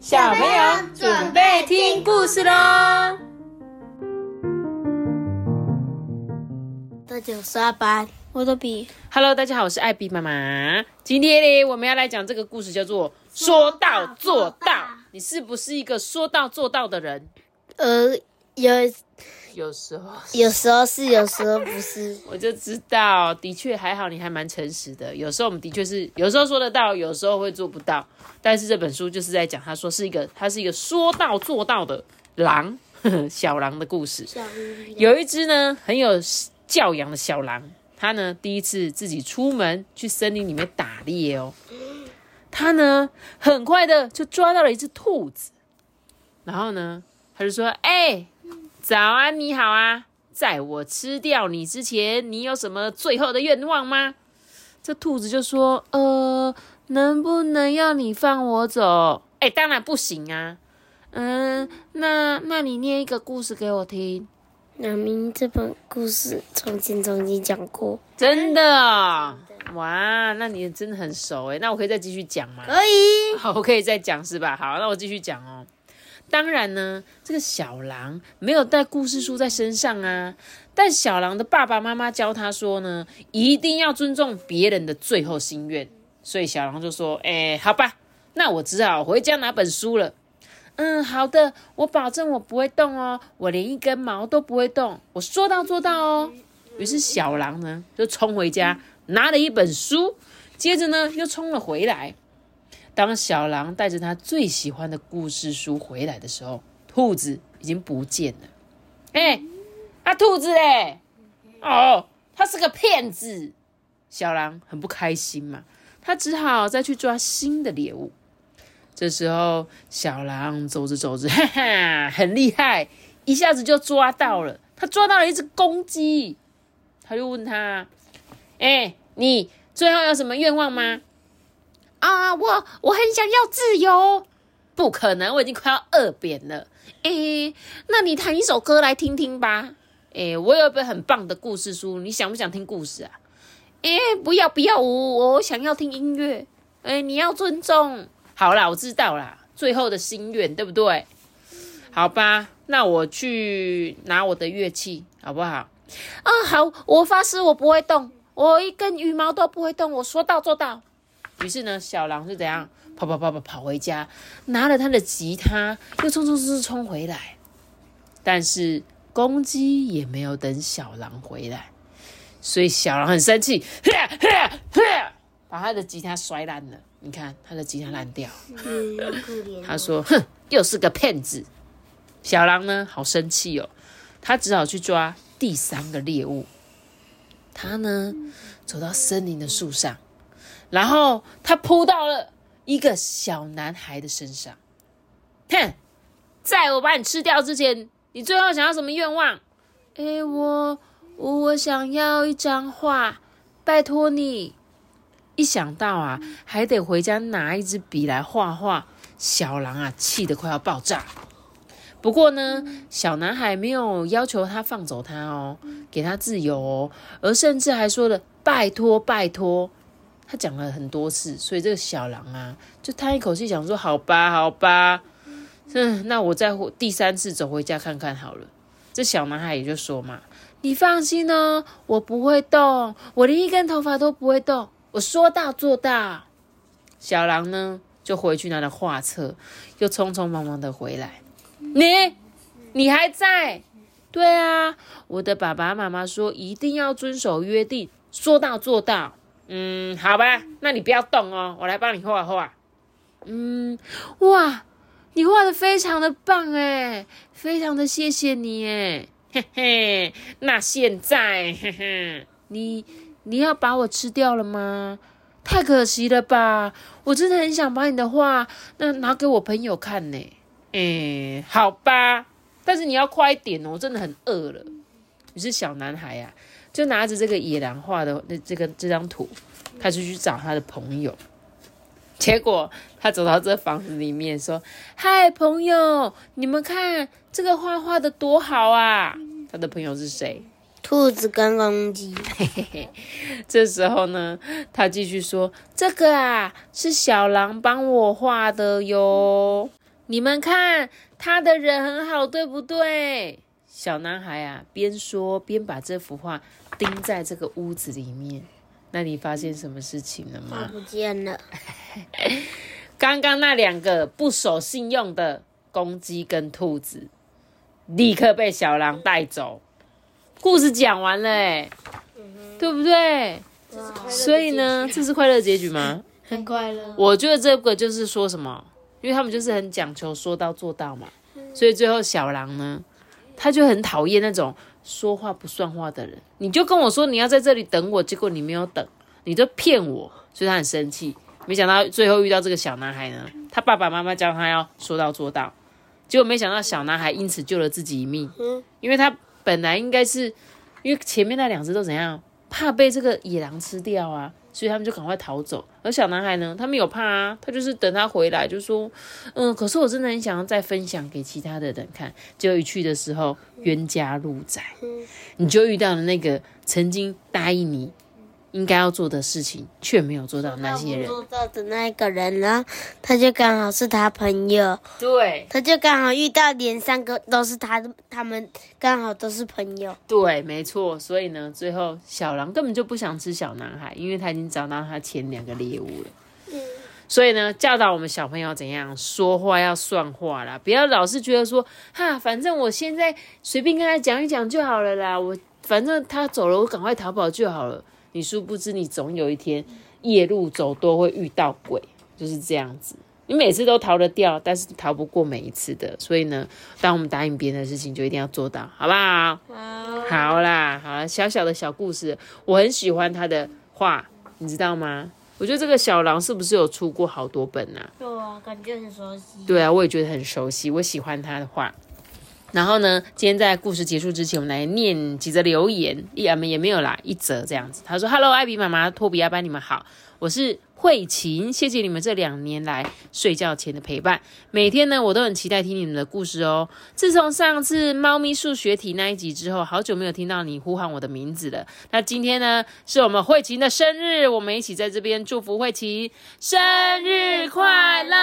小朋友准备听故事喽！大家好，我是阿班，我的笔。Hello，大家好，我是艾比妈妈。今天呢，我们要来讲这个故事，叫做“说到做到”。你是不是一个说到做到的人？呃，有有时候有时候是，有时候不是。我就知道，的确还好，你还蛮诚实的。有时候我们的确是，有时候说得到，有时候会做不到。但是这本书就是在讲，他说是一个，他是一个说到做到的狼，呵 呵小狼的故事。有一只呢很有教养的小狼，它呢第一次自己出门去森林里面打猎哦。它呢很快的就抓到了一只兔子，然后呢他就说：“哎、早安，你好啊，在我吃掉你之前，你有什么最后的愿望吗？”这兔子就说：“呃，能不能要你放我走？”哎、当然不行啊。嗯，那那你念一个故事给我听。那明这本故事从前曾经讲过，真的哦、哇，那你真的很熟诶。那我可以再继续讲吗？可以。好，我可以再讲是吧？好，那我继续讲哦。当然呢，这个小狼没有带故事书在身上啊，但小狼的爸爸妈妈教他说呢，一定要尊重别人的最后心愿。所以小狼就说：“哎，好吧，那我只好回家拿本书了。”嗯，好的，我保证我不会动哦，我连一根毛都不会动，我说到做到哦。于是小狼呢就冲回家，拿了一本书，接着呢又冲了回来。当小狼带着他最喜欢的故事书回来的时候，兔子已经不见了。哎、啊，兔子哎，哦，他是个骗子。小狼很不开心嘛，他只好再去抓新的猎物。这时候，小狼走着走着，哈哈，很厉害，一下子就抓到了。他抓到了一只公鸡，他就问他：“哎、你最后有什么愿望吗？”啊，我我很想要自由。不可能，我已经快要饿扁了。诶，那你弹一首歌来听听吧。诶，我有一本很棒的故事书，你想不想听故事啊？诶，不要不要，我我想要听音乐。诶，你要尊重。好啦，我知道啦，最后的心愿，对不对？好吧，那我去拿我的乐器，好不好？啊，好，我发誓我不会动，我一根羽毛都不会动，我说到做到。于是呢，小狼是怎样跑跑跑跑跑回家，拿了他的吉他，又冲冲冲冲冲回来。但是公鸡也没有等小狼回来，所以小狼很生气，把他的吉他摔烂了。你看他的吉他烂掉，嗯，他说：“哼，又是个骗子。”小狼呢，好生气哦，他只好去抓第三个猎物。他呢，走到森林的树上，然后他扑到了一个小男孩的身上。哼，在我把你吃掉之前，你最后想要什么愿望？诶，我我想要一张画，拜托你。一想到啊，还得回家拿一支笔来画画，小狼啊，气得快要爆炸。不过呢，小男孩没有要求他放走他哦，给他自由哦，而甚至还说了拜托拜托。他讲了很多次，所以这个小狼啊，就叹一口气，想说好吧好吧，嗯，那我再第三次走回家看看好了。这小男孩也就说嘛，你放心哦，我不会动，我连一根头发都不会动。我说到做到。小狼呢，就回去拿了画册，又匆匆忙忙的回来。你，你还在？对啊，我的爸爸妈妈说一定要遵守约定，说到做到。嗯，好吧，那你不要动哦，我来帮你画画。嗯，哇，你画的非常的棒哎，非常的谢谢你哎，嘿嘿。那现在，嘿嘿，你。你要把我吃掉了吗？太可惜了吧！我真的很想把你的画那拿给我朋友看呢。诶，好吧，但是你要快一点哦，我真的很饿了。你是小男孩呀、啊，就拿着这个野狼画的那这个这张图，他就去找他的朋友。结果他走到这房子里面，说：“嗨，朋友，你们看这个画画的多好啊！”他的朋友是谁？兔子跟公鸡。这时候呢，他继续说：“这个啊，是小狼帮我画的哟。”你们看，他的人很好，对不对？”小男孩啊，边说边把这幅画钉在这个屋子里面。那你发现什么事情了它吗？不见了。刚刚那两个不守信用的公鸡跟兔子，立刻被小狼带走。故事讲完了、欸，对不对？所以呢，这是快乐结局吗？很快乐。我觉得这个就是说什么，因为他们就是很讲求说到做到嘛，所以最后小狼呢，他就很讨厌那种说话不算话的人。你就跟我说你要在这里等我，结果你没有等，你就骗我，所以他很生气。没想到最后遇到这个小男孩呢，他爸爸妈妈教他要说到做到，结果没想到小男孩因此救了自己一命，嗯因为他本来应该是因为前面那两只都怎样，怕被这个野狼吃掉啊，所以他们就赶快逃走。而小男孩呢，他没有怕啊，他就是等他回来，就说，嗯，可是我真的很想要再分享给其他的人看。结果一去的时候，冤家路窄，你就遇到了那个曾经答应你应该要做的事情却没有做到那些人。做到的那个人，然后他就刚好是他朋友，对他就刚好遇到连三个都是他的，他们刚好都是朋友。对，没错。所以呢，最后小狼根本就不想吃小男孩，因为他已经找到他前两个猎物了。所以呢，教导我们小朋友怎样说话要算话啦，不要老是觉得说，哈，反正我现在随便跟他讲一讲就好了啦，我反正他走了，我赶快逃跑就好了。你殊不知，你总有一天夜路走多会遇到鬼，就是这样子。你每次都逃得掉，但是逃不过每一次的。所以呢，当我们答应别人的事情，就一定要做到，好不好？好啦，好啦，小小的小故事，我很喜欢他的画，你知道吗？我觉得这个小狼是不是有出过好多本啊？对啊，感觉很熟悉。对啊，我也觉得很熟悉，我喜欢他的画。然后呢，今天在故事结束之前，我们来念几则留言，一我们也没有啦，一则这样子。他说：“Hello，艾比妈妈、托比亚班，你们好，我是慧琴，谢谢你们这两年来睡觉前的陪伴。每天呢，我都很期待听你们的故事哦。自从上次猫咪数学题那一集之后，好久没有听到你呼喊我的名字了。那今天呢，是我们慧琴的生日，我们一起在这边祝福慧琴生日快乐。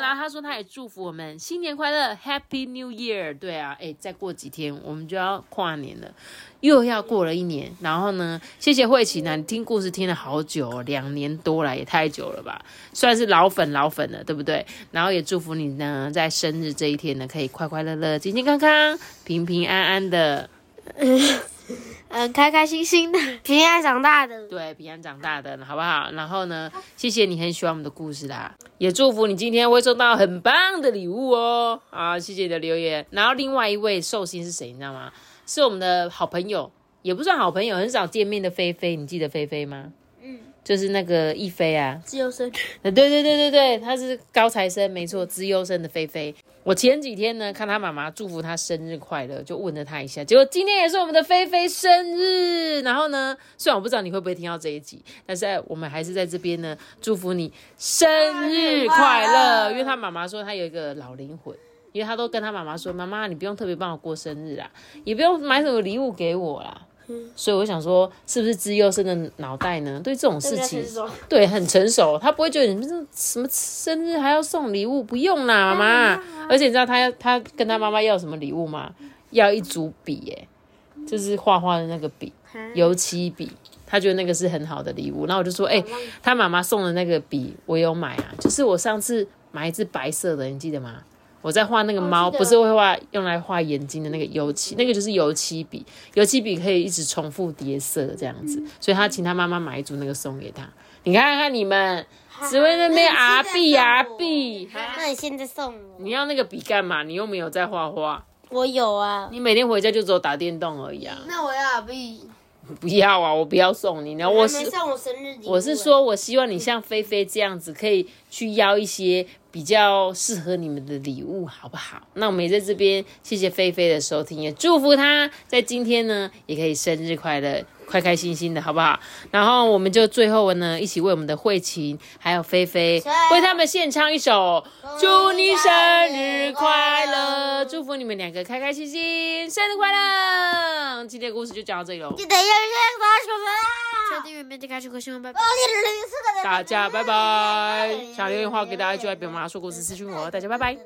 然后他说他也祝福我们新年快乐，Happy New Year。对啊，哎，再过几天我们就要跨年了。又要过了一年，然后呢，谢谢慧琪呢，你听故事听了好久、哦，两年多了，也太久了吧，算是老粉老粉了，对不对？然后也祝福你呢，在生日这一天呢，可以快快乐乐、健健康康、平平安安的，嗯，开开心心的，平安长大的。对，平安长大的，好不好？然后呢，谢谢你很喜欢我们的故事啦，也祝福你今天会收到很棒的礼物哦。好，谢谢你的留言。然后另外一位寿星是谁，你知道吗？是我们的好朋友，也不算好朋友，很少见面的菲菲，你记得菲菲吗？嗯，就是那个一菲啊，自由生。呃，对对对对对，她是高材生，没错，资优生的菲菲。我前几天呢，看她妈妈祝福她生日快乐，就问了她一下，结果今天也是我们的菲菲生日。然后呢，虽然我不知道你会不会听到这一集，但是我们还是在这边呢，祝福你生日快乐，因为她妈妈说她有一个老灵魂。因为他都跟他妈妈说：“妈妈，你不用特别帮我过生日啦，也不用买什么礼物给我啦。”所以我想说，是不是资优生的脑袋呢？对这种事情，对很成熟，他不会觉得你们这什么生日还要送礼物，不用啦，妈妈。而且你知道他要他跟他妈妈要什么礼物吗？要一组笔，耶，就是画画的那个笔，油漆笔。他觉得那个是很好的礼物，然后我就说，哎、他妈妈送的那个笔我有买啊，就是我上次买一支白色的，你记得吗？我在画那个猫，不是会画用来画眼睛的那个油漆，那个就是油漆笔。油漆笔可以一直重复叠色这样子，所以他请他妈妈买一组那个送给他。你看看你们，只会那边啊币啊币，那你现在送我？你要那个笔干嘛？你又没有在画画，我有啊。你每天回家就只有打电动而已啊！那我要币。不要啊，我不要送你，然后我是送我生日礼物。我是，说，我希望你像菲菲这样子，可以去邀一些比较适合你们的礼物，好不好？那我们也在这边谢谢菲菲的收听，也祝福她在今天呢，也可以生日快乐，开开心心的，好不好？然后我们就最后呢，一起为我们的慧琴还有菲菲为他们献唱一首《祝你生日快乐》，祝福你们两个开开心心，生日快乐！今天的故事就讲到这里喽，记得要先打手啦！确定原面就开始和新闻，拜拜。哦，你的零四个大家拜拜，想留言的话给大家就在表妈说故事私信我，大家拜拜。